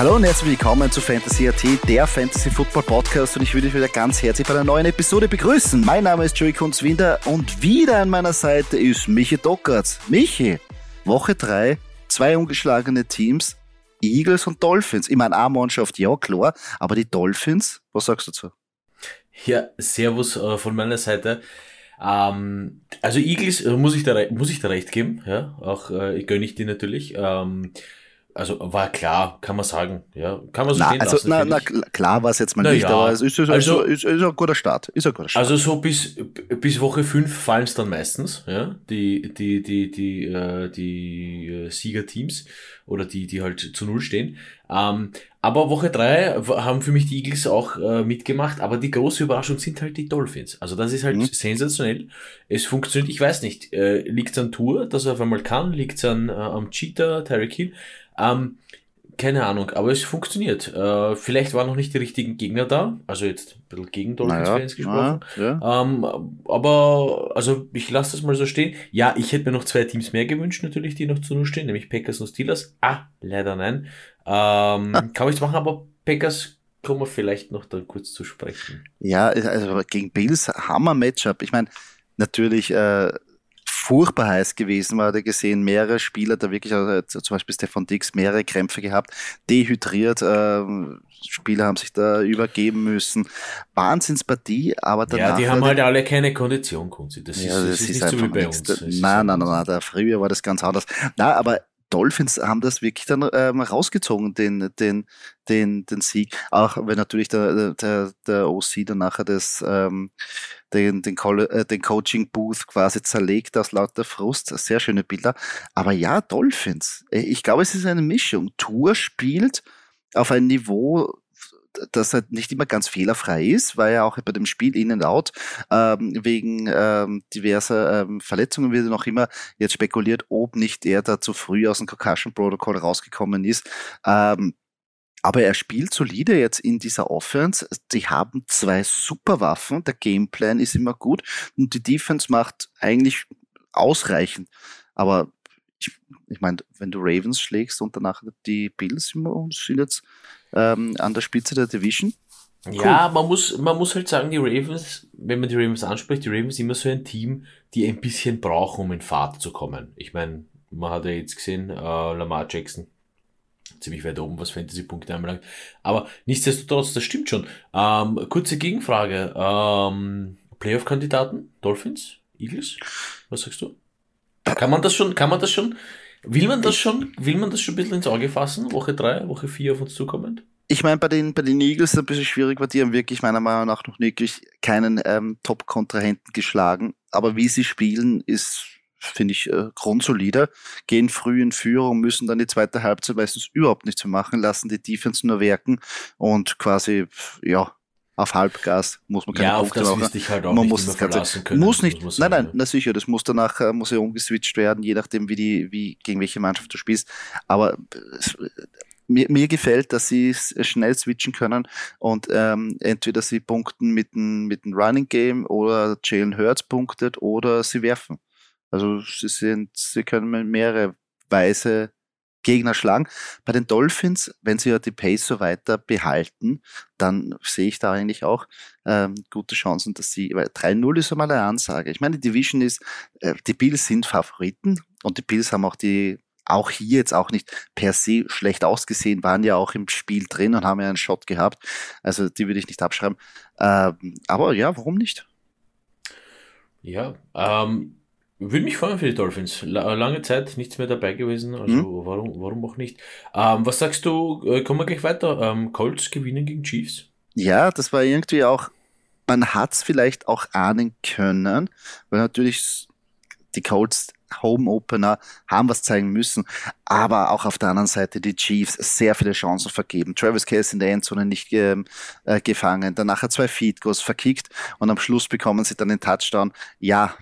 Hallo und herzlich willkommen zu Fantasy AT, der Fantasy Football Podcast und ich würde dich wieder ganz herzlich bei einer neuen Episode begrüßen. Mein Name ist Joey Kunzwinder und wieder an meiner Seite ist Michi Dockertz. Michi, Woche 3, zwei ungeschlagene Teams, Eagles und Dolphins. Ich meine, eine Mannschaft, ja klar, aber die Dolphins, was sagst du dazu? Ja, Servus äh, von meiner Seite. Ähm, also Eagles äh, muss ich da muss ich da recht geben, ja, auch äh, gönne ich die natürlich. Ähm, also war klar, kann man sagen. Ja, kann man so na, stehen also, lassen, na, na, klar war es jetzt mal Na nicht, ja. aber es ist, ist, Also- ist, ist, ist ein guter Start. Ist ein guter Start. Also so bis, bis Woche 5 fallen es dann meistens, ja, die, die, die, die, äh, die äh, Siegerteams oder die, die halt zu Null stehen. Ähm, aber Woche 3 haben für mich die Eagles auch äh, mitgemacht, aber die große Überraschung sind halt die Dolphins. Also das ist halt Mhm. sensationell. Es funktioniert, ich weiß nicht, äh, liegt es an Tour, dass er auf einmal kann, liegt es an, äh, am Cheater, Tyreek Hill. Ähm, keine Ahnung, aber es funktioniert. Äh, vielleicht waren noch nicht die richtigen Gegner da, also jetzt ein bisschen gegen Dolphins-Fans gesprochen. naja, ja. Ähm, aber, also ich lasse das mal so stehen. Ja, ich hätte mir noch zwei Teams mehr gewünscht, natürlich, die noch zu Null stehen, nämlich Packers und Steelers. Ah, leider nein. Ähm, kann man nichts machen, aber Packers kommen wir vielleicht noch dann kurz zu sprechen. Ja, also gegen Bills Hammer Matchup. Ich meine, natürlich äh, furchtbar heiß gewesen, man hat ja gesehen, mehrere Spieler, da wirklich, also, zum Beispiel Stefan Dix, mehrere Krämpfe gehabt, dehydriert, äh, Spieler haben sich da übergeben müssen. Wahnsinnspartie, aber danach. ja, die haben halt alle keine Kondition, Kunzi. Das ist, ja, das ist, nicht so wie bei uns. Ist Nein, nein, nein, nein, da früher war das ganz anders. Na, aber Dolphins haben das wirklich dann ähm, rausgezogen, den, den, den, den Sieg. Auch wenn natürlich der, der, der OC dann nachher das, ähm, den, den, äh, den Coaching Booth quasi zerlegt aus lauter Frust. Sehr schöne Bilder. Aber ja, Dolphins. Äh, Ich glaube, es ist eine Mischung. Tour spielt auf ein Niveau, das halt nicht immer ganz fehlerfrei ist, weil er auch bei dem Spiel in and out ähm, wegen ähm, diverser ähm, Verletzungen wird noch immer jetzt spekuliert, ob nicht er da zu früh aus dem Concussion Protocol rausgekommen ist. Ähm, aber er spielt solide jetzt in dieser Offense. Die haben zwei super Waffen. Der Gameplan ist immer gut und die Defense macht eigentlich ausreichend. Aber ich, ich meine, wenn du Ravens schlägst und danach die Bills sind jetzt ähm, an der Spitze der Division. Ja, man muss, man muss halt sagen, die Ravens, wenn man die Ravens anspricht, die Ravens sind immer so ein Team, die ein bisschen brauchen, um in Fahrt zu kommen. Ich meine, man hat ja jetzt gesehen, äh, Lamar Jackson, ziemlich weit oben, was Fantasy-Punkte anbelangt. Aber nichtsdestotrotz, das stimmt schon. Ähm, kurze Gegenfrage. Ähm, Playoff-Kandidaten? Dolphins? Eagles? Was sagst du? Kann man das schon, kann man das schon, will man das schon, will man das schon ein bisschen ins Auge fassen? Woche 3, Woche 4 auf uns zukommend? Ich meine, bei den, bei den Eagles ist es ein bisschen schwierig, weil die haben wirklich meiner Meinung nach noch wirklich keinen ähm, Top-Kontrahenten geschlagen. Aber wie sie spielen, ist, finde ich, äh, grundsolide. Gehen früh in Führung, müssen dann die zweite Halbzeit meistens überhaupt nichts mehr machen, lassen die Defense nur werken und quasi, ja, auf Halbgas muss man keine Ja, Punkte machen. halt auch man nicht muss das Ganze, können. muss nicht, muss nein, nein, na sicher, das muss danach, äh, muss ja umgeswitcht werden, je nachdem, wie die, wie, gegen welche Mannschaft du spielst. Aber es, mir, mir gefällt, dass sie s- schnell switchen können und ähm, entweder sie punkten mit dem, mit dem Running Game oder Jalen Hurts punktet oder sie werfen. Also sie sind, sie können mehrere Weise Gegner schlagen. Bei den Dolphins, wenn sie ja die Pace so weiter behalten, dann sehe ich da eigentlich auch ähm, gute Chancen, dass sie, weil 3-0 ist einmal eine Ansage. Ich meine, die Division ist, äh, die Bills sind Favoriten und die Bills haben auch die, auch hier jetzt auch nicht per se schlecht ausgesehen, waren ja auch im Spiel drin und haben ja einen Shot gehabt. Also die würde ich nicht abschreiben. Ähm, aber ja, warum nicht? Ja, ähm, würde mich freuen für die Dolphins. La lange Zeit nichts mehr dabei gewesen, also Mhm. warum, warum auch nicht. Ähm, was sagst du, äh, kommen wir gleich weiter. Ähm, Colts gewinnen gegen Chiefs? Ja, das war irgendwie auch, man hat es vielleicht auch ahnen können, weil natürlich die Colts Home Opener haben was zeigen müssen, aber auch auf der anderen Seite die Chiefs sehr viele Chancen vergeben. Travis Case in der Endzone nicht äh, gefangen, danach hat zwei Feed Goals verkickt und am Schluss bekommen sie dann den Touchdown. Ja,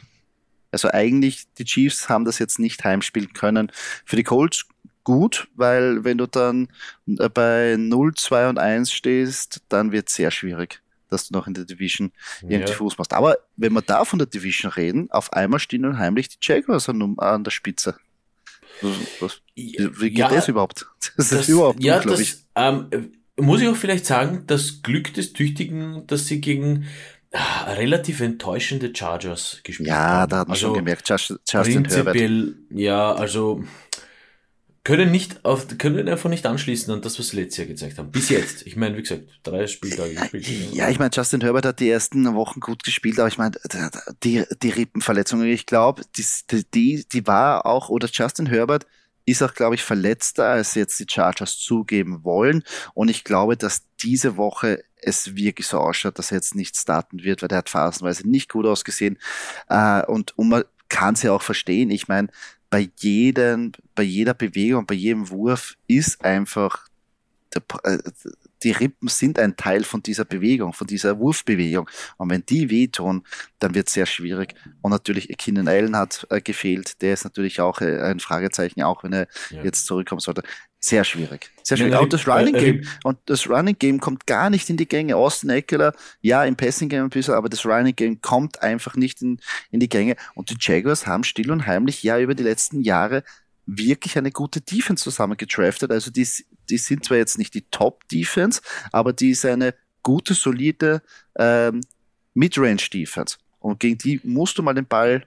also eigentlich die Chiefs haben das jetzt nicht heimspielen können. Für die Colts gut, weil wenn du dann äh, bei 0, 2 und 1 stehst, dann wird es sehr schwierig, dass du noch in der Division irgendwie Ja. Fuß machst. Aber wenn wir da von der Division reden, auf einmal stehen nun heimlich die Jaguars an, an der Spitze. Was, wie geht ja, das überhaupt? Das, das ist überhaupt ja, das, ich. Ähm, muss ich auch vielleicht sagen, das Glück des Tüchtigen, dass sie gegen relativ enttäuschende Chargers gespielt ja, haben. Ja, da hat man also, schon gemerkt, Justin prinzipiell, Herbert. Ja, also können nicht auf, können einfach nicht anschließen an das, was sie letztes Jahr gezeigt haben. Bis jetzt. Ich meine, wie gesagt, drei Spieltage gespielt. Ja, ich meine, Justin Herbert hat die ersten Wochen gut gespielt, aber ich meine, die, die Rippenverletzung, ich glaube, die, die, die war auch, oder Justin Herbert ist auch, glaube ich, verletzter, als jetzt die Chargers zugeben wollen. Und ich glaube, dass diese Woche es wirklich so ausschaut, dass er jetzt nicht starten wird, weil der hat phasenweise nicht gut ausgesehen. Äh, und, und man kann es ja auch verstehen. Ich meine, bei jedem, bei jeder Bewegung, bei jedem Wurf ist einfach äh, die Rippen sind ein Teil von dieser Bewegung, von dieser Wurfbewegung. Und wenn die wehtun, dann wird es sehr schwierig. Und natürlich, Keenan Allen hat äh, gefehlt. Der ist natürlich auch äh, ein Fragezeichen, auch wenn er ja. jetzt zurückkommen sollte. Sehr schwierig. Sehr schwierig. Ja, und das Running äh, Game, und das Running Game kommt gar nicht in die Gänge. Austin Eckler, ja, im Passing Game ein bisschen, aber das Running Game kommt einfach nicht in, in die Gänge. Und die Jaguars haben still und heimlich ja über die letzten Jahre wirklich eine gute Defense zusammengedraftet. Also die, die sind zwar jetzt nicht die Top-Defense, aber die ist eine gute, solide ähm, Midrange-Defense. Und gegen die musst du mal den Ball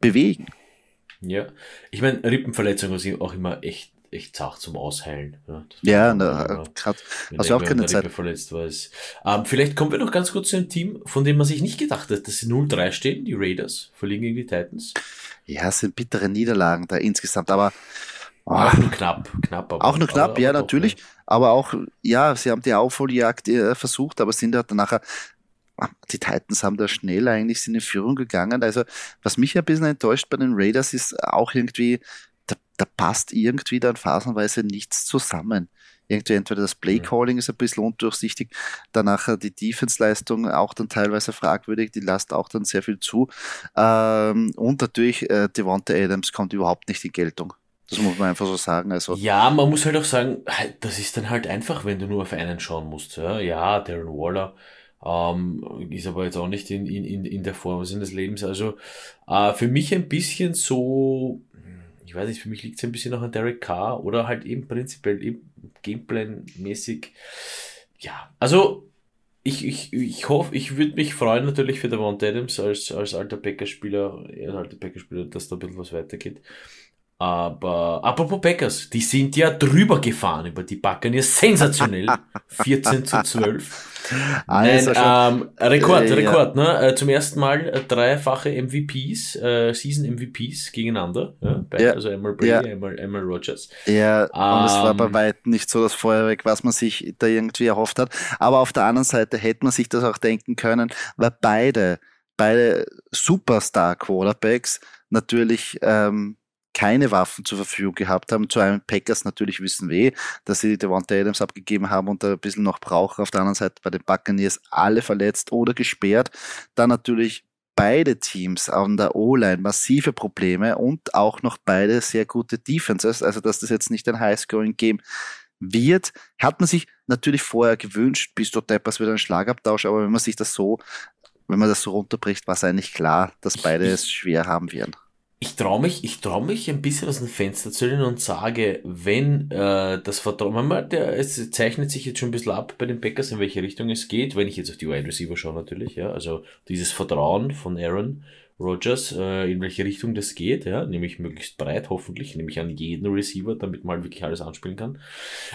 bewegen. Ja, ich meine, Rippenverletzung ist auch immer echt, echt zart zum Ausheilen. Ja, ja na, grad, also auch keine Zeit. Verletzt war es. Ähm, vielleicht kommen wir noch ganz kurz zu einem Team, von dem man sich nicht gedacht hat, dass sie 0-3 stehen, die Raiders, verliegen gegen die Titans. Ja, es sind bittere Niederlagen da insgesamt, aber oh, auch nur knapp, knapp. Aber, auch nur knapp, aber, ja, aber natürlich. Doch, aber auch, ja, sie haben die Aufholjagd äh, versucht, aber sind halt nachher ah, die Titans haben da schnell eigentlich sind in Führung gegangen. Also, was mich ein bisschen enttäuscht bei den Raiders ist auch irgendwie, da, da passt irgendwie dann phasenweise nichts zusammen irgendwie entweder das Play-Calling ist ein bisschen undurchsichtig, danach die Defense-Leistung auch dann teilweise fragwürdig, die lasst auch dann sehr viel zu. Ähm, und natürlich äh, Devonta Adams kommt überhaupt nicht in Geltung. Das muss man einfach so sagen. Also. Ja, man muss halt auch sagen, das ist dann halt einfach, wenn du nur auf einen schauen musst. Ja, ja Darren Waller ähm, ist aber jetzt auch nicht in, in, in der Form des Lebens. Also äh, für mich ein bisschen so, ich weiß nicht, für mich liegt es ein bisschen noch an Derek Carr oder halt eben prinzipiell Gameplan-mäßig. Ja, also ich, ich, ich hoffe, ich würde mich freuen natürlich für Devon Adams als, als alter Backerspieler, als alter Backerspieler, dass da ein bisschen was weitergeht. Aber apropos Packers, die sind ja drüber gefahren über die Buccaneers. Sensationell. 14 zu 12. Also Nein, ähm, Rekord, äh, Rekord, ja. ne? Äh, zum ersten Mal äh, dreifache MVPs, äh, Season MVPs gegeneinander. Ja? Bei, ja. Also einmal Brady, einmal, einmal Rogers. Ja, und es war bei ähm, weitem nicht so das Feuerwerk, was man sich da irgendwie erhofft hat. Aber auf der anderen Seite hätte man sich das auch denken können, weil beide, beide Superstar-Quarterbacks natürlich ähm, keine Waffen zur Verfügung gehabt haben. Zu einem Packers natürlich wissen wir, dass sie Devonta Adams abgegeben haben und da ein bisschen noch brauchen. Auf der anderen Seite bei den Buccaneers alle verletzt oder gesperrt. Dann natürlich beide Teams an der O-Line massive Probleme und auch noch beide sehr gute Defenses. Also, dass das jetzt nicht ein High-Scoring-Game wird, hat man sich natürlich vorher gewünscht, bis dort Deppers wieder ein Schlagabtausch, aber wenn man sich das so, wenn man das so runterbricht, war es eigentlich klar, dass beide es schwer haben werden ich traue mich, ich traue mich ein bisschen aus dem Fenster zu lehnen und sage, wenn äh, das Vertrauen, man, der, es zeichnet sich jetzt schon ein bisschen ab bei den Packers, in welche Richtung es geht, wenn ich jetzt auf die Wide Receiver schaue natürlich, ja, also dieses Vertrauen von Aaron Rodgers, äh, in welche Richtung das geht, ja, nämlich möglichst breit, hoffentlich, nämlich an jeden Receiver, damit man wirklich alles anspielen kann.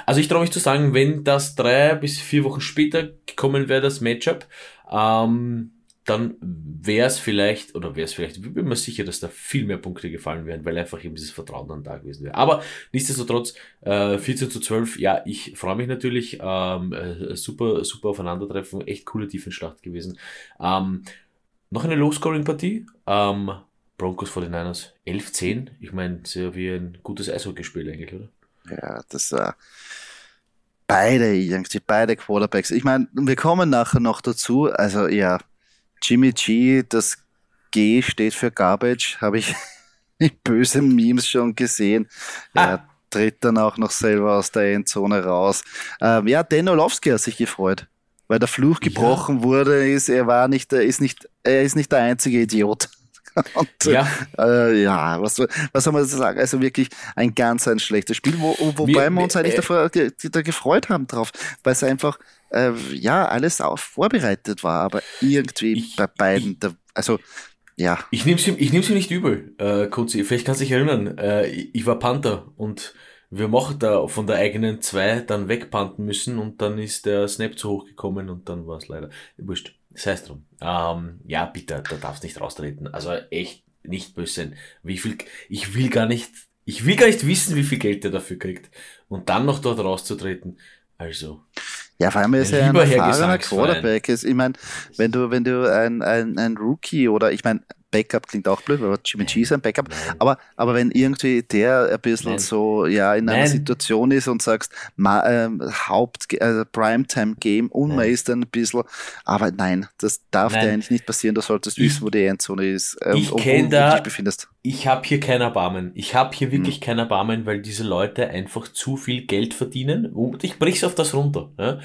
Also ich traue mich zu sagen, wenn das drei bis vier Wochen später gekommen wäre, das Matchup, ähm, dann wäre es vielleicht, oder wäre es vielleicht, ich bin mir sicher, dass da viel mehr Punkte gefallen wären, weil einfach eben dieses Vertrauen dann da gewesen wäre. Aber nichtsdestotrotz, äh, 14 zu 12, ja, ich freue mich natürlich, ähm, äh, super, super Aufeinandertreffen, echt coole Tiefenschlacht gewesen. Ähm, noch eine Low-Scoring-Partie, ähm, Broncos 49ers, 11-10, ich meine, sehr wie ein gutes Eishockeyspiel eigentlich, oder? Ja, das war... Äh beide irgendwie, beide Quarterbacks. Ich meine, wir kommen nachher noch dazu. Also ja, Jimmy G, das G steht für Garbage, habe ich in bösen Memes schon gesehen. Ah. Er tritt dann auch noch selber aus der Endzone raus. Ähm, ja, Dan Olowski hat sich gefreut, weil der Fluch gebrochen ja. wurde, ist, er war nicht, er ist nicht, er ist nicht der einzige Idiot. Und, ja. Äh, ja, was, was soll man sagen? Also wirklich ein ganz ein schlechtes Spiel, wo, wobei wir, wir uns eigentlich äh, da gefreut haben drauf, weil es einfach äh, ja alles auch vorbereitet war, aber irgendwie ich, bei beiden, ich, da, also ja. Ich nehme es ihm, ich nehm's ihm nicht übel, äh, Kutzi. Vielleicht kannst du dich erinnern, äh, ich war Panther und wir machen da von der eigenen zwei dann wegpanten müssen und dann ist der Snap zu hoch gekommen und dann war es leider. Wurscht. Das heißt drum. Ähm, ja, bitte, da darfst nicht raustreten. Also echt nicht böse sein. Wie viel, ich will gar nicht, ich will gar nicht wissen, wie viel Geld der dafür kriegt. Und dann noch dort rauszutreten. Also. Ja, vor allem ist er ein erfahrener Quarterback. Ist, ich meine, wenn du, wenn du ein, ein, ein Rookie oder, ich meine, Backup klingt auch blöd, aber Jimmy G ist ein Backup. Aber, aber wenn irgendwie der ein bisschen Nein. so ja in einer Nein. Situation ist und sagst, ma, äh, Haupt äh, Primetime Game und man ist dann ein bisschen, aber nein, das darf dir eigentlich nicht passieren. Du solltest wissen, wo die Endzone ist, äh, ich wo du dich befindest. Ich habe hier kein Erbarmen. Ich habe hier wirklich hm. kein Erbarmen, weil diese Leute einfach zu viel Geld verdienen. Und ich brich's auf das runter, ja?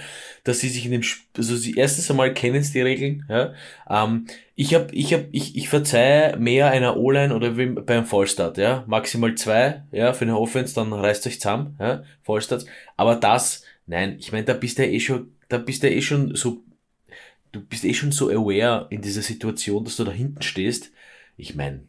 dass sie sich in dem, also sie erstens einmal kennen sie die Regeln. Ja? Ähm, ich hab, ich hab, ich, ich verzeih mehr einer O-Line oder beim Fallstart, ja. Maximal zwei, ja, für eine Offense, dann reißt euch zusammen, ja, Fallstarts. Aber das, nein, ich meine, da bist du ja eh schon, da bist du ja eh schon so, du bist eh schon so aware in dieser Situation, dass du da hinten stehst. Ich meine,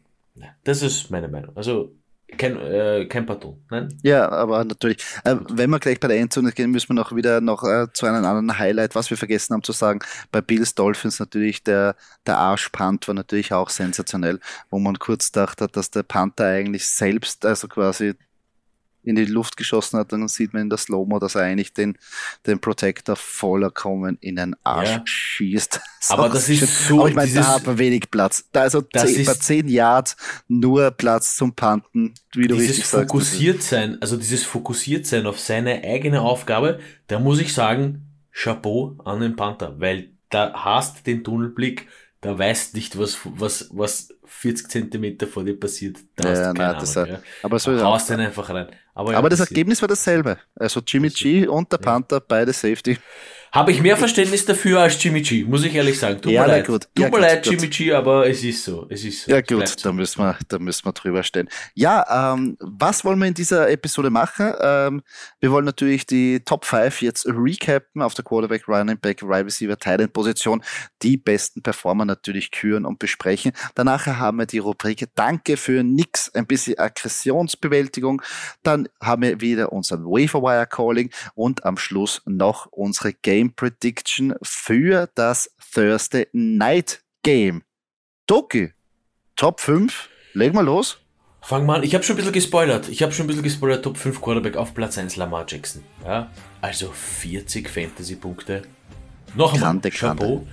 das ist meine Meinung. Also, kein, äh, kein Pardon, nein? Ja, aber natürlich. Äh, wenn wir gleich bei der Endzone gehen, müssen wir noch wieder noch äh, zu einem anderen Highlight, was wir vergessen haben zu sagen. Bei Bills Dolphins natürlich der, der Arschpunt war natürlich auch sensationell, wo man kurz dachte, dass der Panther eigentlich selbst, also quasi in die Luft geschossen hat, dann sieht man in der Slow-Mo, dass er eigentlich den, den Protector vollkommen in den Arsch ja. schießt. aber das ist so. Aber ich meine, da hat man wenig Platz. Da also zehn, bei 10 Yards nur Platz zum Panten, wie du dieses richtig sagst. Fokussiert sein, also dieses fokussiert sein auf seine eigene Aufgabe, da muss ich sagen, Chapeau an den Panther, weil da hast den Tunnelblick, da weißt nicht, was, was, was 40 Zentimeter vor dir passiert. Da ja, nein, Ahnung, das, ja. Aber so haust den einfach rein. Aber, ja, aber das Ergebnis war dasselbe. Also Jimmy G und der Panther, beide Safety. Habe ich mehr Verständnis dafür als Jimmy G, muss ich ehrlich sagen. Tut ja, mir leid. Gut. Tut ja, mir gut, leid, gut. Jimmy G, aber es ist so. Es ist so. Ja gut, da müssen wir, da müssen wir drüber stehen. Ja, ähm, was wollen wir in dieser Episode machen? Ähm, wir wollen natürlich die Top 5 jetzt recappen auf der Quarterback, Running Back, Wide Receiver, Tight Position. Die besten Performer natürlich küren und besprechen. Danach haben wir die Rubrik Danke für nix, ein bisschen Aggressionsbewältigung. Dann haben wir wieder unseren Waferwire Calling und am Schluss noch unsere Game Game Prediction für das Thursday Night Game. Doki, Top 5, leg mal los. Fang mal an, ich habe schon ein bisschen gespoilert. Ich habe schon ein bisschen gespoilert, Top 5 Quarterback auf Platz 1 Lamar Jackson. Ja, also 40 Fantasy-Punkte. Noch einmal, Chapeau.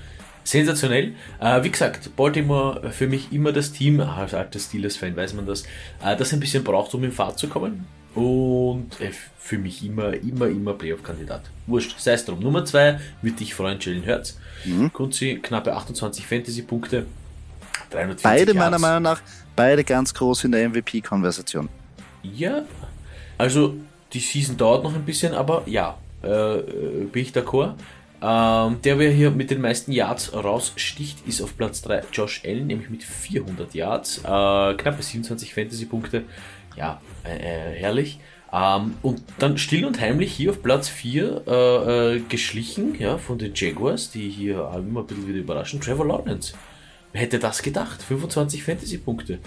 Sensationell. Äh, wie gesagt, Baltimore für mich immer das Team, als alter Steelers-Fan weiß man das, äh, das ein bisschen braucht, um in Fahrt zu kommen. Und äh, für mich immer, immer, immer Playoff-Kandidat. Wurscht, sei es drum. Nummer 2 würde dich freuen, Jalen Hurts. Mhm. Kunzi, knappe 28 Fantasy-Punkte. Beide meiner Meinung nach, beide ganz groß in der MVP-Konversation. Ja, also die Season dauert noch ein bisschen, aber ja, äh, bin ich d'accord. Ähm, der, wer hier mit den meisten Yards raussticht, ist auf Platz 3 Josh Allen, nämlich mit 400 Yards, äh, knappe 27 Fantasy-Punkte ja, äh, äh, herrlich. Ähm, und dann still und heimlich hier auf Platz 4 äh, äh, geschlichen, ja, von den Jaguars, die hier immer ein bisschen wieder überraschen. Trevor Lawrence. Wer hätte das gedacht? 25 Fantasy-Punkte.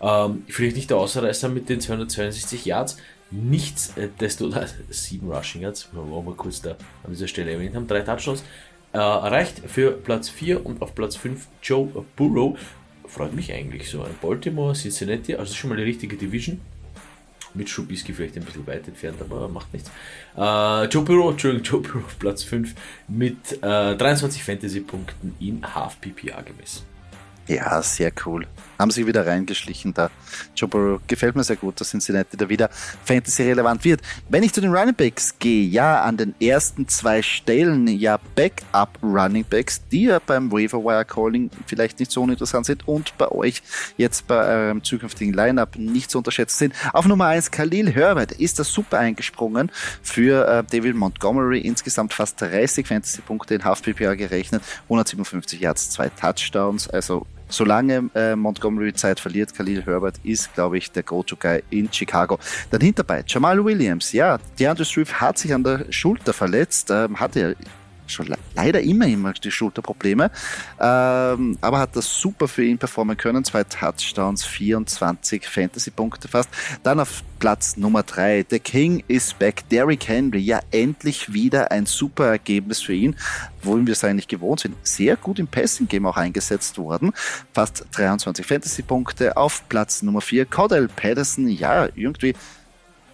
Ähm, vielleicht nicht der Außerreißer mit den 262 Yards. Nichts, äh, desto, also 7 Rushing Yards, wollen wir kurz da an dieser Stelle erwähnt haben, drei Touchdowns. Äh, erreicht für Platz 4 und auf Platz 5 Joe Burrow. Freut mich eigentlich so. Baltimore, Cincinnati, also schon mal die richtige Division mit Schubisky vielleicht ein bisschen weit entfernt, aber macht nichts. Äh, Joe Burrow, Entschuldigung, Joe Burrow auf Platz 5 mit äh, 23 Fantasy-Punkten in Half PPA gemessen. Ja, sehr cool haben sich wieder reingeschlichen da. Joe Burrow gefällt mir sehr gut, dass Cincinnati da wieder Fantasy-relevant wird. Wenn ich zu den Running Backs gehe, ja, an den ersten zwei Stellen, ja, Backup Running Backs, die ja beim Waiver Wire Calling vielleicht nicht so uninteressant sind und bei euch jetzt bei eurem zukünftigen Lineup nicht zu unterschätzen sind. Auf Nummer 1 Khalil Herbert ist das super eingesprungen für äh, David Montgomery, insgesamt fast 30 Fantasy-Punkte in Half-PPA gerechnet, 157 Yards, zwei Touchdowns, also solange äh, Montgomery Zeit verliert, Khalil Herbert ist, glaube ich, der Go-To-Guy in Chicago. Dann hinterbei Jamal Williams. Ja, DeAndre Swift hat sich an der Schulter verletzt, ähm, hatte schon leider immer immer die Schulterprobleme, ähm, aber hat das super für ihn performen können. Zwei Touchdowns, 24 Fantasy-Punkte fast. Dann auf Platz Nummer drei, The King is back. Derrick Henry, ja endlich wieder ein super Ergebnis für ihn, wohin wir es eigentlich gewohnt sind. Sehr gut im Passing-Game auch eingesetzt worden. Fast 23 Fantasy-Punkte. Auf Platz Nummer vier, Cordell Patterson, ja irgendwie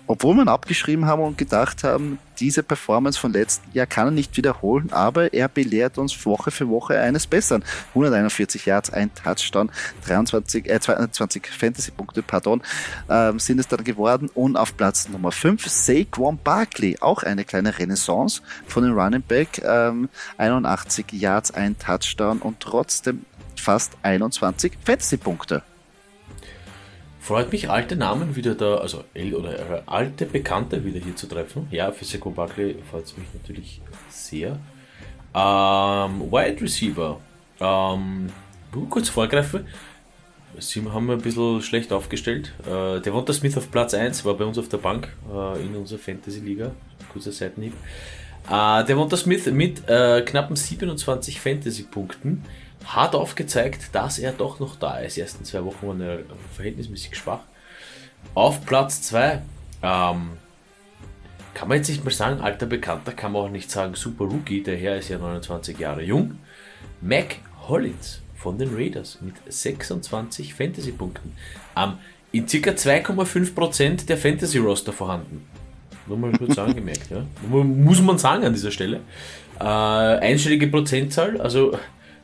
obwohl man abgeschrieben haben und gedacht haben, diese Performance von letzten Jahr kann er nicht wiederholen, aber er belehrt uns Woche für Woche eines Besseren. 141 Yards, ein Touchdown, 23, äh, 22 Fantasy-Punkte, pardon, ähm, sind es dann geworden. Und auf Platz Nummer 5 Saquon Barkley, auch eine kleine Renaissance von den Running Back, ähm, 81 Yards, ein Touchdown und trotzdem fast 21 Fantasy-Punkte. Freut mich, alte Namen wieder da, also oder alte Bekannte wieder hier zu treffen. Ja, für Seko Buckley freut es mich natürlich sehr. Ähm, Wide Receiver. Ähm, kurz vorgreifen. Sie haben ein bisschen schlecht aufgestellt. Äh, der Wonta Smith auf Platz 1 war bei uns auf der Bank äh, in unserer Fantasy-Liga. Kurzer Seitenhieb. Äh, der Wonta Smith mit äh, knappen 27 Fantasy-Punkten hat aufgezeigt, dass er doch noch da ist. Die ersten zwei Wochen waren er verhältnismäßig schwach. Auf Platz 2 ähm, kann man jetzt nicht mal sagen, alter Bekannter, kann man auch nicht sagen, super Rookie, der Herr ist ja 29 Jahre jung. Mac Hollins von den Raiders mit 26 Fantasy-Punkten. Ähm, in ca. 2,5% der Fantasy-Roster vorhanden. Nur mal kurz angemerkt, ja. Muss man sagen an dieser Stelle. Äh, einstellige Prozentzahl, also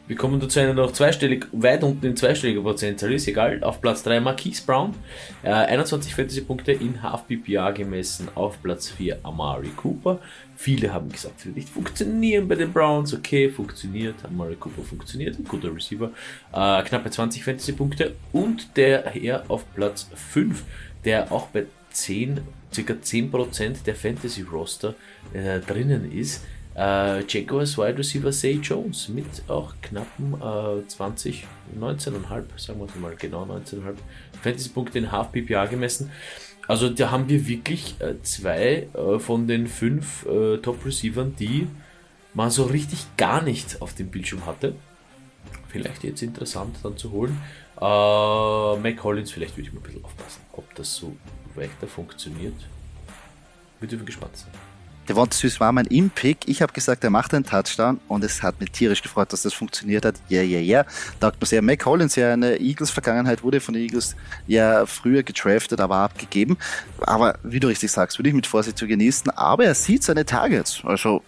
wir kommen dazu einer noch zweistellig, weit unten in zweistelliger Prozentzahl ist, egal. Auf Platz 3 Marquise Brown, äh, 21 Fantasy-Punkte in Half PPA gemessen. Auf Platz 4 Amari Cooper. Viele haben gesagt, es wird nicht funktionieren bei den Browns. Okay, funktioniert. Amari Cooper funktioniert. Ein guter Receiver. Äh, knappe 20 Fantasy-Punkte. Und der Herr auf Platz 5, der auch bei 10, ca. 10% der Fantasy-Roster äh, drinnen ist äh, Jaguars Wide Receiver Say Jones mit auch knappen äh, 20, 19,5, sagen wir mal genau 19,5 Fantasy-Punkte in Half PPA gemessen. Also da haben wir wirklich äh, zwei äh, von den fünf äh, Top-Receivern, die man so richtig gar nicht auf dem Bildschirm hatte. Vielleicht jetzt interessant dann zu holen. Äh, Mac Collins, vielleicht würde ich mal ein bisschen aufpassen, ob das so weiter funktioniert. Wir dürfen gespannt sein. Der Devonta Süß war mein Impick. Ich habe gesagt, er macht einen Touchdown und es hat mich tierisch gefreut, dass das funktioniert hat. Ja, ja, ja. Taugt mir sehr. Mac Collins, ja eine Eagles-Vergangenheit, wurde von den Eagles ja früher gedraftet, aber abgegeben. Aber wie du richtig sagst, würde ich mit Vorsicht zu genießen. Aber er sieht seine Targets. Also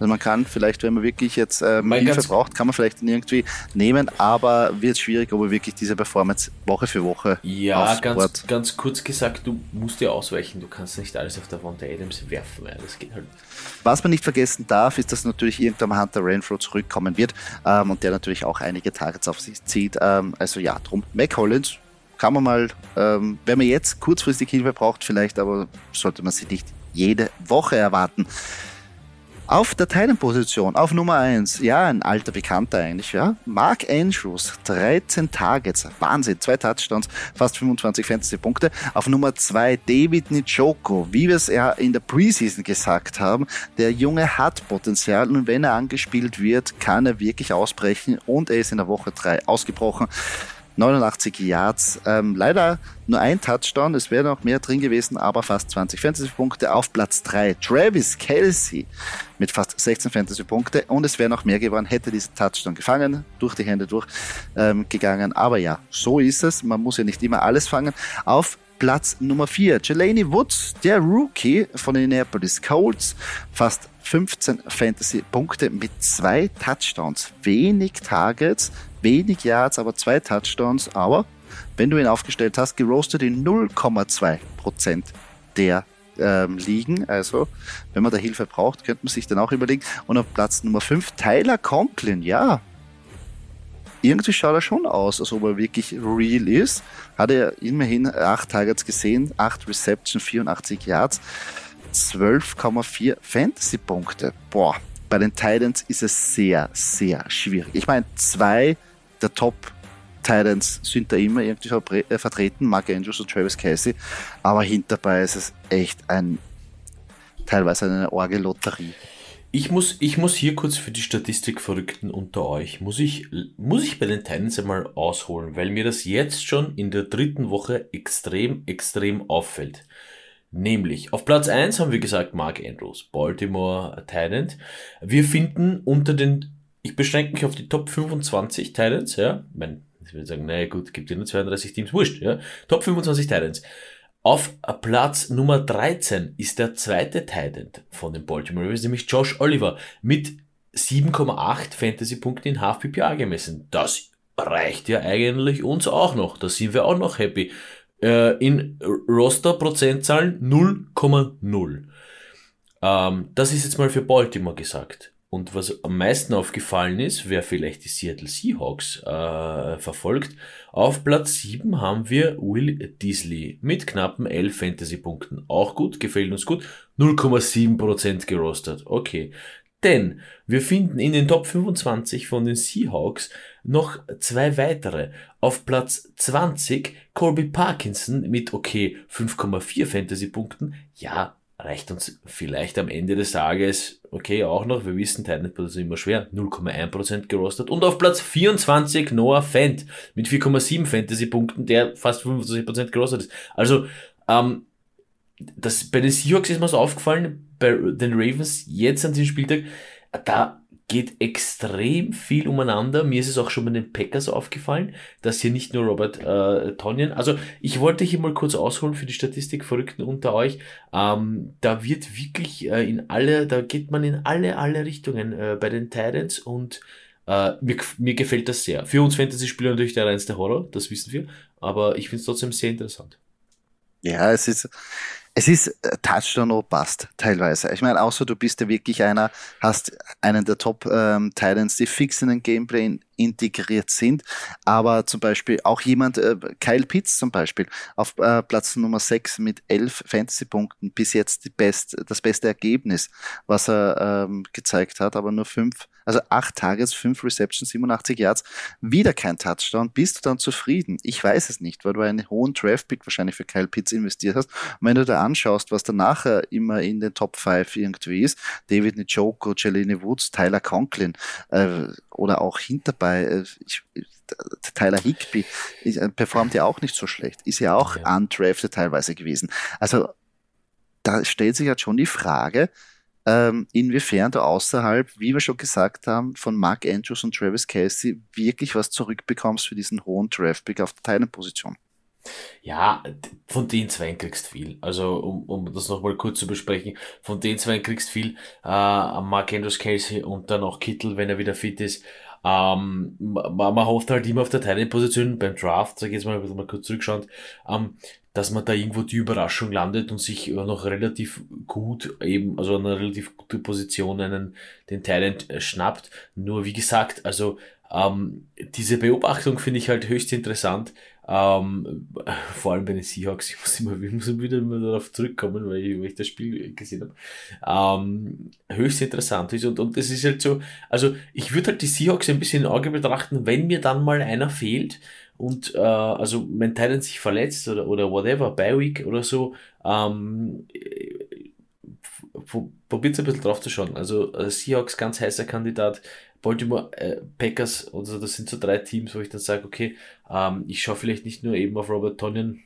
also man kann vielleicht, wenn man wirklich jetzt ähm, Hilfe braucht, kann man vielleicht irgendwie nehmen, aber wird schwierig, ob er wirklich diese Performance Woche für Woche Ja, ganz, ganz kurz gesagt, du musst dir ausweichen, du kannst nicht alles auf der Wand der Adams werfen, ja, das geht halt Was man nicht vergessen darf, ist, dass natürlich irgendwann Hunter Renfro zurückkommen wird ähm, und der natürlich auch einige Targets auf sich zieht. Ähm, also ja, drum, Mac Hollins kann man mal, ähm, wenn man jetzt kurzfristig Hilfe braucht, vielleicht, aber sollte man sie nicht jede Woche erwarten. Auf der Teilenposition, auf Nummer 1, ja, ein alter Bekannter eigentlich, ja. Mark Andrews, 13 Targets, Wahnsinn, zwei Touchdowns, fast 25 Fantasy-Punkte. Auf Nummer 2 David Njoku, wie wir es ja in der Preseason gesagt haben, der Junge hat Potenzial und wenn er angespielt wird, kann er wirklich ausbrechen und er ist in der Woche 3 ausgebrochen. 89 Yards. Ähm, leider nur ein Touchdown, es wäre noch mehr drin gewesen, aber fast 20 Fantasy-Punkte auf Platz 3. Travis Kelsey mit fast 16 Fantasy-Punkte und es wäre noch mehr geworden, hätte dieser Touchdown gefangen, durch die Hände durchgegangen. Ähm, aber ja, so ist es. Man muss ja nicht immer alles fangen. Auf Platz Nummer 4. Jelani Woods, der Rookie von den Indianapolis Colts, fast 15 Fantasy-Punkte mit zwei Touchdowns. Wenig Targets, wenig Yards, aber zwei Touchdowns. Aber wenn du ihn aufgestellt hast, geroastet in 0,2% der ähm, liegen. Also, wenn man da Hilfe braucht, könnte man sich dann auch überlegen. Und auf Platz Nummer 5 Tyler Conklin, ja. Irgendwie schaut er schon aus, als ob er wirklich real ist. Hat er immerhin 8 Targets gesehen, 8 Reception, 84 Yards, 12,4 Fantasy-Punkte. Boah, bei den Titans ist es sehr, sehr schwierig. Ich meine, zwei der Top Titans sind da immer irgendwie äh, vertreten, Mark Andrews und Travis Casey, aber hinterbei ist es echt ein teilweise eine Orgelotterie. Ich muss, ich muss hier kurz für die Statistikverrückten unter euch, muss ich, muss ich bei den Titans einmal ausholen, weil mir das jetzt schon in der dritten Woche extrem, extrem auffällt. Nämlich, auf Platz 1 haben wir gesagt Mark Andrews, Baltimore Titans. Wir finden unter den, ich beschränke mich auf die Top 25 Titans, ja, ich meine, ich würde sagen, naja gut, gibt ja nur 32 Teams, wurscht, ja, Top 25 Titans. Auf Platz Nummer 13 ist der zweite Titan von den Baltimore Ravens, nämlich Josh Oliver mit 7,8 Fantasy-Punkten in Half PPA gemessen. Das reicht ja eigentlich uns auch noch. Da sind wir auch noch happy. Äh, in Roster-Prozentzahlen 0,0. Ähm, das ist jetzt mal für Baltimore gesagt. Und was am meisten aufgefallen ist, wer vielleicht die Seattle Seahawks äh, verfolgt, auf Platz 7 haben wir Will Disley mit knappen 11 Fantasy-Punkten. Auch gut, gefällt uns gut. 0,7% gerostet. Okay. Denn wir finden in den Top 25 von den Seahawks noch zwei weitere. Auf Platz 20 Colby Parkinson mit okay 5,4 Fantasy-Punkten. Ja, reicht uns vielleicht am Ende des Tages, okay, auch noch, wir wissen, Titan ist immer schwer, 0,1% gerostet. Und auf Platz 24 Noah Fent mit 4,7 Fantasy-Punkten, der fast 25% gerostet ist. Also, ähm, das, bei den Seahawks ist mir so aufgefallen, bei den Ravens jetzt an diesem Spieltag, da geht extrem viel umeinander. Mir ist es auch schon bei den Packers aufgefallen, dass hier nicht nur Robert äh, Tonyan, also ich wollte hier mal kurz ausholen für die Statistikverrückten unter euch. Ähm, da wird wirklich äh, in alle, da geht man in alle, alle Richtungen äh, bei den Titans und äh, mir, mir gefällt das sehr. Für uns Fantasy-Spieler natürlich der reinste Horror, das wissen wir, aber ich finde es trotzdem sehr interessant. Ja, es ist, es ist äh, Touchdown or Bust teilweise. Ich meine, außer du bist ja wirklich einer, hast einen der Top ähm, Titans, die fix in den Gameplay integriert sind. Aber zum Beispiel auch jemand, äh, Kyle Pitts zum Beispiel, auf äh, Platz Nummer 6 mit 11 Fantasy-Punkten, bis jetzt die best, das beste Ergebnis, was er ähm, gezeigt hat, aber nur 5, also 8 Tages, 5 Receptions, 87 Yards, wieder kein Touchdown. Bist du dann zufrieden? Ich weiß es nicht, weil du einen hohen Draft-Pick wahrscheinlich für Kyle Pitts investiert hast. Und wenn du da anschaust, was dann nachher immer in den Top 5 irgendwie ist, David Njoku, Jelene Woods, Tyler Conklin äh, oder auch hinterbei. Äh, ich, Tyler Higby äh, performt ja auch nicht so schlecht, ist ja auch undrafted teilweise gewesen. Also da stellt sich halt schon die Frage, ähm, inwiefern du außerhalb, wie wir schon gesagt haben, von Mark Andrews und Travis Casey wirklich was zurückbekommst für diesen hohen Draftpick auf der Teilenposition. Ja, von den zwei kriegst viel. Also, um, um das nochmal kurz zu besprechen, von den zwei kriegst viel. Äh, Mark Andrews Casey und dann auch Kittel, wenn er wieder fit ist. Ähm, man, man hofft halt immer auf der Teilenposition beim Draft, sag ich jetzt mal, mal kurz zurückschauen, ähm, dass man da irgendwo die Überraschung landet und sich noch relativ gut eben, also eine relativ gute Position einen, den Talent äh, schnappt. Nur wie gesagt, also ähm, diese Beobachtung finde ich halt höchst interessant, ähm, vor allem bei den Seahawks, ich muss immer, ich muss immer wieder mal darauf zurückkommen, weil ich, weil ich das Spiel gesehen habe. Ähm, höchst interessant ist und, und es ist halt so, also ich würde halt die Seahawks ein bisschen in Auge betrachten, wenn mir dann mal einer fehlt und äh, also mein Titan sich verletzt oder, oder whatever, bei Week oder so, ähm, probiert ein bisschen drauf zu schauen. Also äh, Seahawks ganz heißer Kandidat, Baltimore äh, Packers, also das sind so drei Teams, wo ich dann sage, okay, ähm, ich schaue vielleicht nicht nur eben auf Robert Tonyan,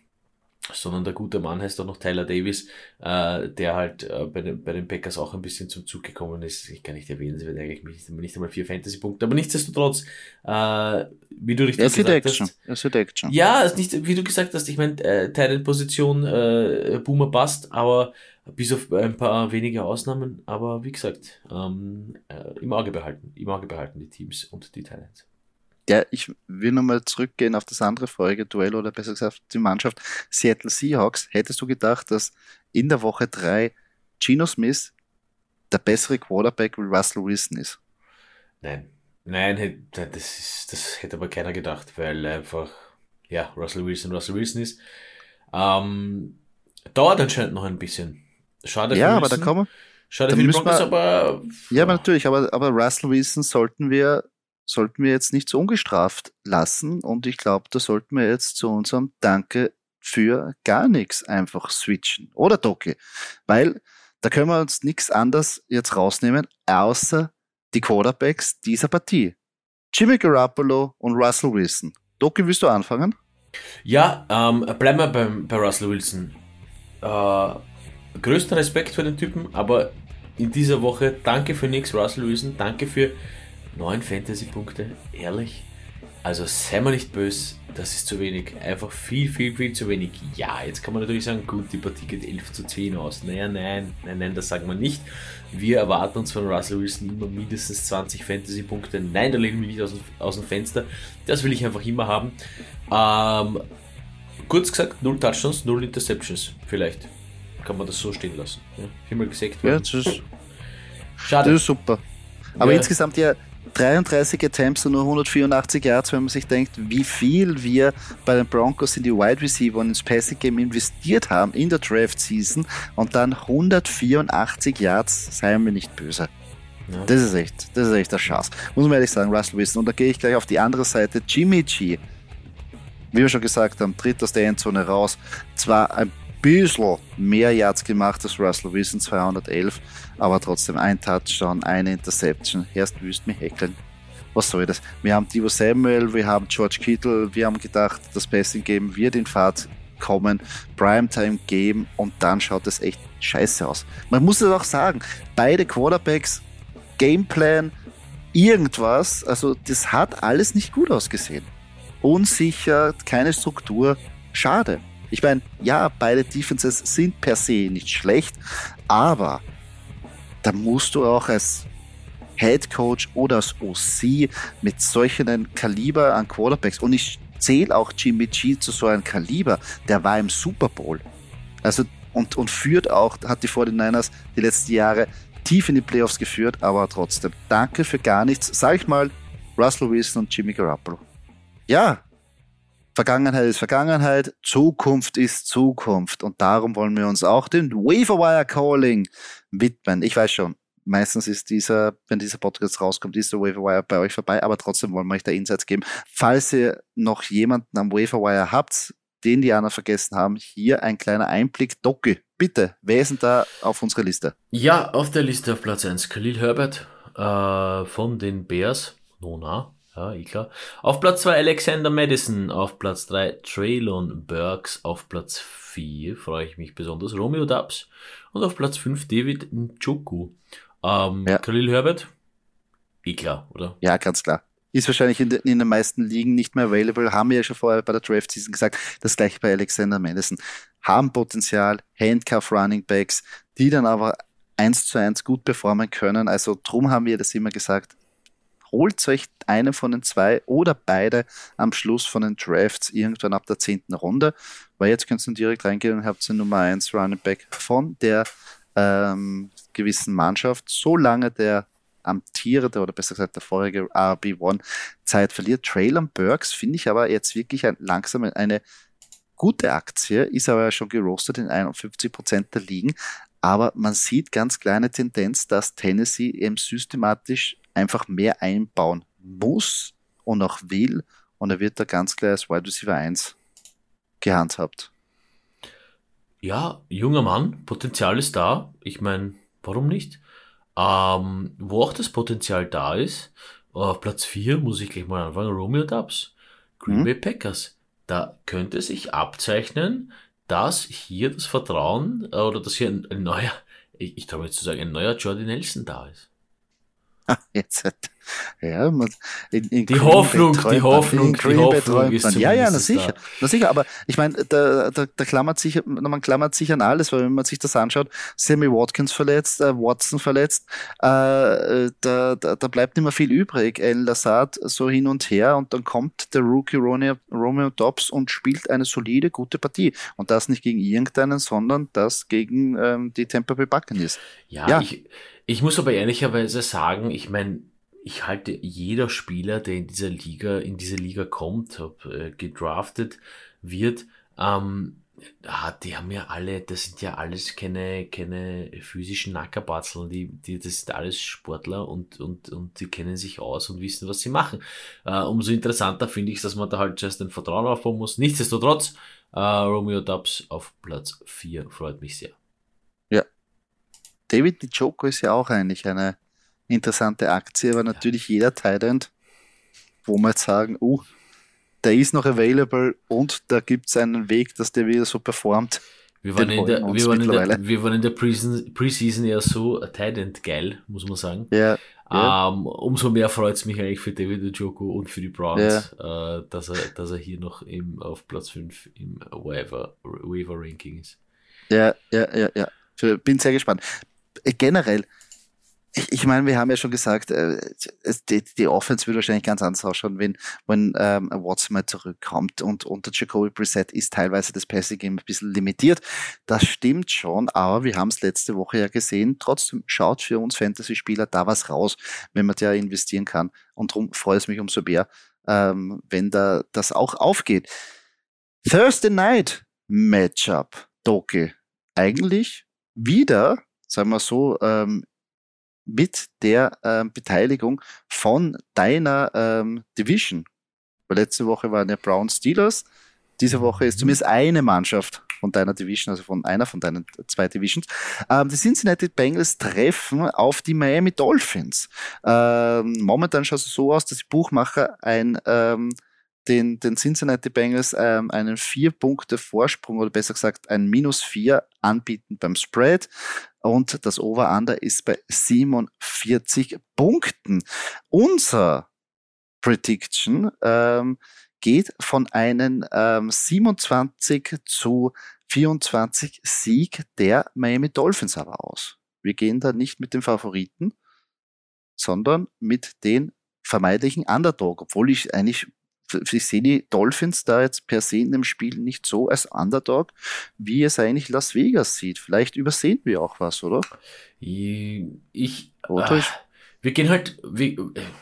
sondern der gute Mann heißt auch noch Tyler Davis, äh, der halt äh, bei, den, bei den Packers auch ein bisschen zum Zug gekommen ist. Ich kann nicht erwähnen, sie wird eigentlich nicht, nicht einmal vier Fantasy-Punkte, aber nichtsdestotrotz, äh, wie du richtig gesagt Action. hast. Es wird Action. Ja, ist nicht, wie du gesagt hast, ich meine, äh, Titan-Position, äh, Boomer passt, aber bis auf ein paar wenige Ausnahmen, aber wie gesagt, ähm, äh, im Auge behalten, im Auge behalten die Teams und die Talents. Ja, ich will nochmal zurückgehen auf das andere vorige Duell oder besser gesagt die Mannschaft Seattle Seahawks. Hättest du gedacht, dass in der Woche 3 Geno Smith der bessere Quarterback wie Russell Wilson ist? Nein. Nein, das, ist, das hätte aber keiner gedacht, weil einfach, ja, Russell Wilson Russell Wilson ist. Ähm, dauert anscheinend noch ein bisschen. Schade ja, aber da kommen Schade für die Broncos, wir, aber. Ja, aber natürlich, aber, aber Russell Wilson sollten wir sollten wir jetzt nicht so ungestraft lassen und ich glaube, da sollten wir jetzt zu unserem Danke für gar nichts einfach switchen. Oder Doki? Weil da können wir uns nichts anderes jetzt rausnehmen, außer die Quarterbacks dieser Partie. Jimmy Garoppolo und Russell Wilson. Doki, willst du anfangen? Ja, ähm, bleiben wir beim, bei Russell Wilson. Äh, größter Respekt für den Typen, aber in dieser Woche danke für nichts, Russell Wilson. Danke für neun Fantasy-Punkte. Ehrlich. Also sei mal nicht böse, das ist zu wenig. Einfach viel, viel, viel zu wenig. Ja, jetzt kann man natürlich sagen, gut, die Partie geht 11 zu 10 aus. Naja, nein, nein, nein, das sagen wir nicht. Wir erwarten uns von Russell Wilson immer mindestens 20 Fantasy-Punkte. Nein, da legen wir nicht aus, aus dem Fenster. Das will ich einfach immer haben. Ähm, kurz gesagt, 0 Touchdowns, 0 Interceptions. Vielleicht kann man das so stehen lassen. Ja, Himmel gesagt. Ja, das ist, Schade. Das ist super. Aber ja. insgesamt ja 33 Attempts und nur 184 Yards, wenn man sich denkt, wie viel wir bei den Broncos in die Wide Receiver und ins Passing Game investiert haben in der Draft Season und dann 184 Yards, seien wir nicht böse. Ja. Das ist echt, das ist echt der Schatz. Muss man ehrlich sagen, Russell Wilson. Und da gehe ich gleich auf die andere Seite. Jimmy G. Wie wir schon gesagt haben, tritt aus der Endzone raus. Zwar ein bisschen mehr Yards gemacht als Russell Wilson, 211, aber trotzdem ein Touchdown, eine Interception. Erst wüsst mir heckeln. Was soll das? Wir haben Divo Samuel, wir haben George Kittle, wir haben gedacht, das Passing Game wird in Fahrt kommen, Primetime Game und dann schaut es echt scheiße aus. Man muss es auch sagen, beide Quarterbacks, Gameplan, irgendwas, also das hat alles nicht gut ausgesehen. Unsicher, keine Struktur, schade. Ich meine, ja, beide Defenses sind per se nicht schlecht, aber da musst du auch als Head Coach oder als OC mit solchen Kaliber an Quarterbacks und ich zähle auch Jimmy G zu so einem Kaliber, der war im Super Bowl. Also und, und führt auch, hat die 49ers die letzten Jahre tief in die Playoffs geführt, aber trotzdem, danke für gar nichts. Sag ich mal, Russell Wilson und Jimmy Garoppolo. Ja, Vergangenheit ist Vergangenheit, Zukunft ist Zukunft. Und darum wollen wir uns auch dem Waverwire Calling widmen. Ich weiß schon, meistens ist dieser, wenn dieser Podcast rauskommt, ist der Waverwire bei euch vorbei, aber trotzdem wollen wir euch da Insights geben. Falls ihr noch jemanden am Waverwire habt, den die anderen vergessen haben, hier ein kleiner Einblick. Docke, bitte, wer ist denn da auf unserer Liste? Ja, auf der Liste auf Platz 1 Khalil Herbert äh, von den Bears. Nona, ja, eh klar. Auf Platz 2 Alexander Madison, auf Platz 3 Traylon Burks, auf Platz 4 freue ich mich besonders Romeo Dubs und auf Platz 5 David Njoku. Ähm, ja. Khalil Herbert, eh klar, oder? Ja, ganz klar. Ist wahrscheinlich in, de, in, den meisten Ligen nicht mehr available. Haben wir ja schon vorher bei der Draft Season gesagt. Das gleiche bei Alexander Madison. Haben Potenzial, Handcuff Running Backs, die dann aber eins zu eins gut performen können. Also drum haben wir das immer gesagt holt euch einen von den zwei oder beide am Schluss von den Drafts irgendwann ab der zehnten Runde, weil jetzt könnt ihr direkt reingehen und habt den Nummer 1 Running Back von der ähm, gewissen Mannschaft, solange der amtierende oder besser gesagt der vorige RB1 Zeit verliert. Traylon Burks finde ich aber jetzt wirklich ein, langsam eine gute Aktie, ist aber ja schon gerostet in 51% der Ligen. Aber man sieht ganz kleine Tendenz, dass Tennessee eben systematisch einfach mehr einbauen muss und auch will. Und er wird da ganz klar als Wide Receiver 1 gehandhabt. Ja, junger Mann, Potenzial ist da. Ich meine, warum nicht? Ähm, wo auch das Potenzial da ist, auf Platz 4 muss ich gleich mal anfangen, Romeo Dubs, Green mhm. Bay Packers. Da könnte sich abzeichnen, dass hier das Vertrauen äh, oder dass hier ein, ein neuer, ich, ich traue jetzt zu sagen, ein neuer Jordi Nelson da ist. Jetzt, ja, man, in, in die, Hoffnung, die Hoffnung, die Hoffnung, ist Ja, ja, na sicher, na sicher, aber ich meine, da, da, da klammert sich, man klammert sich an alles, weil wenn man sich das anschaut, Sammy Watkins verletzt, äh, Watson verletzt, äh, da, da, da bleibt nicht mehr viel übrig. El Lassad so hin und her und dann kommt der Rookie Romeo, Romeo Dobbs und spielt eine solide, gute Partie. Und das nicht gegen irgendeinen, sondern das gegen ähm, die Tampa Bay Buccaneers. Ja, ja. Ich, ich muss aber ehrlicherweise sagen, ich meine, ich halte jeder Spieler, der in dieser Liga, in diese Liga kommt, ob, äh, gedraftet wird, ähm, ah, die haben ja alle, das sind ja alles keine, keine physischen Nackerbatzeln, die, die, das sind alles Sportler und, und, und die kennen sich aus und wissen, was sie machen. Äh, umso interessanter finde ich, dass man da halt zuerst ein Vertrauen aufbauen muss. Nichtsdestotrotz, äh, Romeo Dubs auf Platz 4 freut mich sehr. Ja. David Dijoko ist ja auch eigentlich eine interessante Aktie, aber natürlich ja. jeder Tident, wo man jetzt sagen, uh, der ist noch available und da gibt es einen Weg, dass der wieder so performt. Wir waren, in der, wir, waren in der, wir waren in der Preseason ja so Tight geil, muss man sagen. Ja. ja. Um, ähm, umso mehr freut es mich eigentlich für David Ojoko und für die Browns, ja. äh, dass, er, dass er hier noch im, auf Platz 5 im Waiver, Waiver Ranking ist. Ja, ja, ja, ja. Bin sehr gespannt. Äh, generell, ich, ich meine, wir haben ja schon gesagt, äh, die, die Offense wird wahrscheinlich ganz anders ausschauen, wenn, wenn ähm, Watson mal zurückkommt und unter Jacoby Brissett ist teilweise das Passing Game ein bisschen limitiert. Das stimmt schon, aber wir haben es letzte Woche ja gesehen. Trotzdem schaut für uns Fantasy-Spieler da was raus, wenn man da investieren kann. Und darum freut es mich umso mehr, ähm, wenn da das auch aufgeht. Thursday Night Matchup, Doki. Eigentlich wieder, sagen wir so, ähm, mit der ähm, Beteiligung von deiner ähm, Division. Weil letzte Woche waren ja Brown Steelers. Diese Woche ist mhm. zumindest eine Mannschaft von deiner Division, also von einer von deinen zwei Divisions. Ähm, die Cincinnati Bengals treffen auf die Miami Dolphins. Ähm, momentan schaut es so aus, dass die Buchmacher ein ähm, den, den Cincinnati Bengals ähm, einen vier Punkte Vorsprung oder besser gesagt ein Minus vier anbieten beim Spread und das Over-Under ist bei 47 Punkten. Unser Prediction ähm, geht von einem ähm, 27 zu 24 Sieg der Miami Dolphins aber aus. Wir gehen da nicht mit den Favoriten, sondern mit den vermeintlichen Underdog, obwohl ich eigentlich ich sehe die Dolphins da jetzt per se in dem Spiel nicht so als Underdog, wie es eigentlich Las Vegas sieht. Vielleicht übersehen wir auch was, oder? Ich, oder äh, wir gehen halt, wir,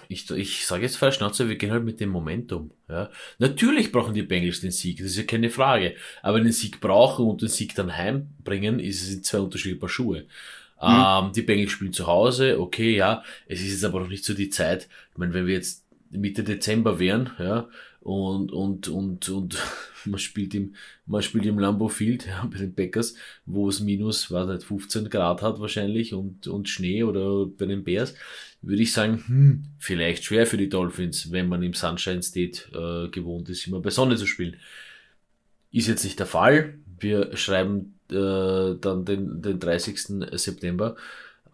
ich, ich sage jetzt falsch Schnauze, wir gehen halt mit dem Momentum. Ja. Natürlich brauchen die Bengals den Sieg, das ist ja keine Frage. Aber den Sieg brauchen und den Sieg dann heimbringen, ist es in zwei unterschiedliche Paar Schuhe. Mhm. Ähm, die Bengals spielen zu Hause, okay, ja. Es ist jetzt aber noch nicht so die Zeit. Ich meine, wenn wir jetzt Mitte Dezember wären, ja, und, und, und, und man spielt im, man spielt im Lambo Field, ja, bei den Packers, wo es minus, was nicht, 15 Grad hat wahrscheinlich und, und Schnee oder bei den Bears, würde ich sagen, hm, vielleicht schwer für die Dolphins, wenn man im Sunshine State äh, gewohnt ist, immer bei Sonne zu spielen. Ist jetzt nicht der Fall. Wir schreiben äh, dann den, den 30. September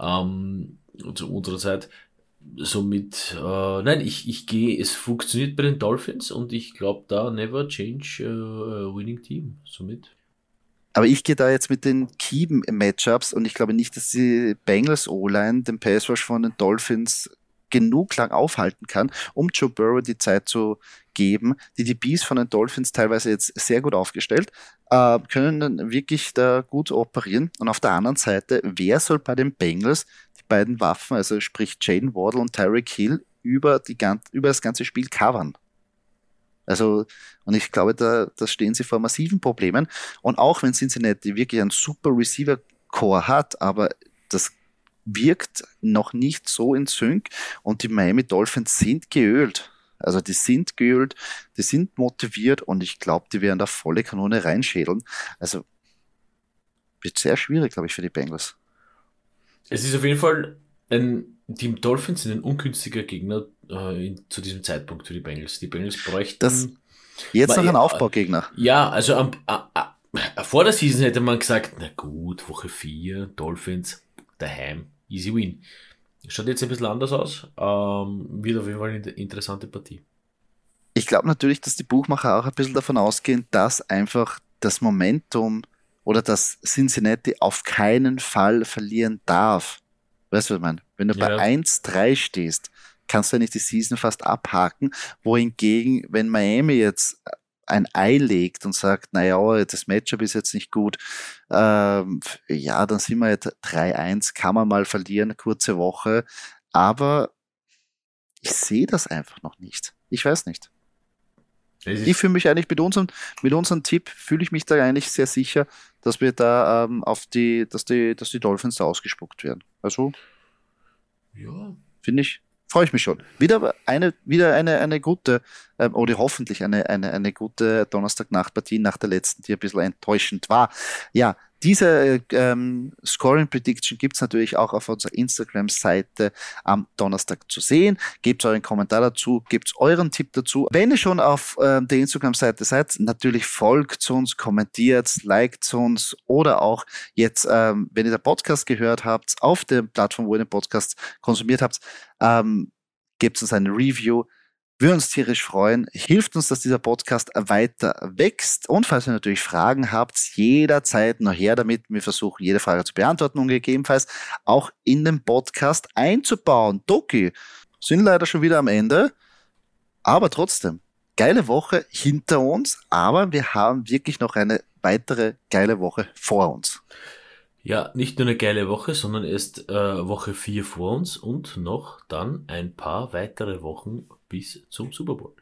ähm, zu unserer Zeit somit, äh, nein, ich, ich gehe, es funktioniert bei den Dolphins und ich glaube da never change uh, winning team, somit. Aber ich gehe da jetzt mit den Key-Matchups und ich glaube nicht, dass die Bengals O-Line den Pass Rush von den Dolphins genug lang aufhalten kann, um Joe Burrow die Zeit zu geben. Die DBs von den Dolphins teilweise jetzt sehr gut aufgestellt, äh, können wirklich da gut operieren. Und auf der anderen Seite, wer soll bei den Bengals beiden Waffen, also sprich Jane Waddle und Tyreek Hill, über, die, über das ganze Spiel covern. Also, und ich glaube, da, da stehen sie vor massiven Problemen. Und auch wenn Cincinnati wirklich einen super Receiver-Core hat, aber das wirkt noch nicht so in Sync und die Miami Dolphins sind geölt. Also die sind geölt, die sind motiviert und ich glaube, die werden da volle Kanone reinschädeln. Also wird sehr schwierig, glaube ich, für die Bengals. Es ist auf jeden Fall ein, die Dolphins sind ein ungünstiger Gegner äh, in, zu diesem Zeitpunkt für die Bengals. Die Bengals bräuchten. Das, jetzt noch ein Aufbaugegner. Ja, also am, a, a, vor der Season hätte man gesagt, na gut, Woche 4, Dolphins, daheim, easy win. Schaut jetzt ein bisschen anders aus. Ähm, wird auf jeden Fall eine interessante Partie. Ich glaube natürlich, dass die Buchmacher auch ein bisschen davon ausgehen, dass einfach das Momentum oder dass Cincinnati auf keinen Fall verlieren darf. Weißt du, was ich meine? Wenn du ja. bei 1-3 stehst, kannst du nicht die Season fast abhaken, wohingegen, wenn Miami jetzt ein Ei legt und sagt, naja, das Matchup ist jetzt nicht gut, ähm, ja, dann sind wir jetzt 3-1, kann man mal verlieren, kurze Woche, aber ich sehe das einfach noch nicht. Ich weiß nicht. Ich fühle mich eigentlich mit unserem, mit unserem Tipp fühle ich mich da eigentlich sehr sicher, dass wir da ähm, auf die, dass die, dass die Dolphins da ausgespuckt werden. Also, ja, finde ich, freue ich mich schon. Wieder eine, wieder eine, eine gute, ähm, oder hoffentlich eine, eine, eine gute Donnerstagnachtpartie nach der letzten, die ein bisschen enttäuschend war. Ja, diese ähm, Scoring Prediction gibt's natürlich auch auf unserer Instagram-Seite am Donnerstag zu sehen. Gebt euren Kommentar dazu, gebt euren Tipp dazu. Wenn ihr schon auf ähm, der Instagram-Seite seid, natürlich folgt uns, kommentiert, liked uns oder auch jetzt, ähm, wenn ihr den Podcast gehört habt, auf der Plattform, wo ihr den Podcast konsumiert habt, ähm, gebt uns eine Review wir uns tierisch freuen. Hilft uns, dass dieser Podcast weiter wächst. Und falls ihr natürlich Fragen habt, jederzeit noch her damit. Wir versuchen, jede Frage zu beantworten und gegebenenfalls auch in den Podcast einzubauen. Doki, sind leider schon wieder am Ende. Aber trotzdem, geile Woche hinter uns. Aber wir haben wirklich noch eine weitere geile Woche vor uns. Ja, nicht nur eine geile Woche, sondern erst äh, Woche 4 vor uns und noch dann ein paar weitere Wochen bis zum Super Bowl.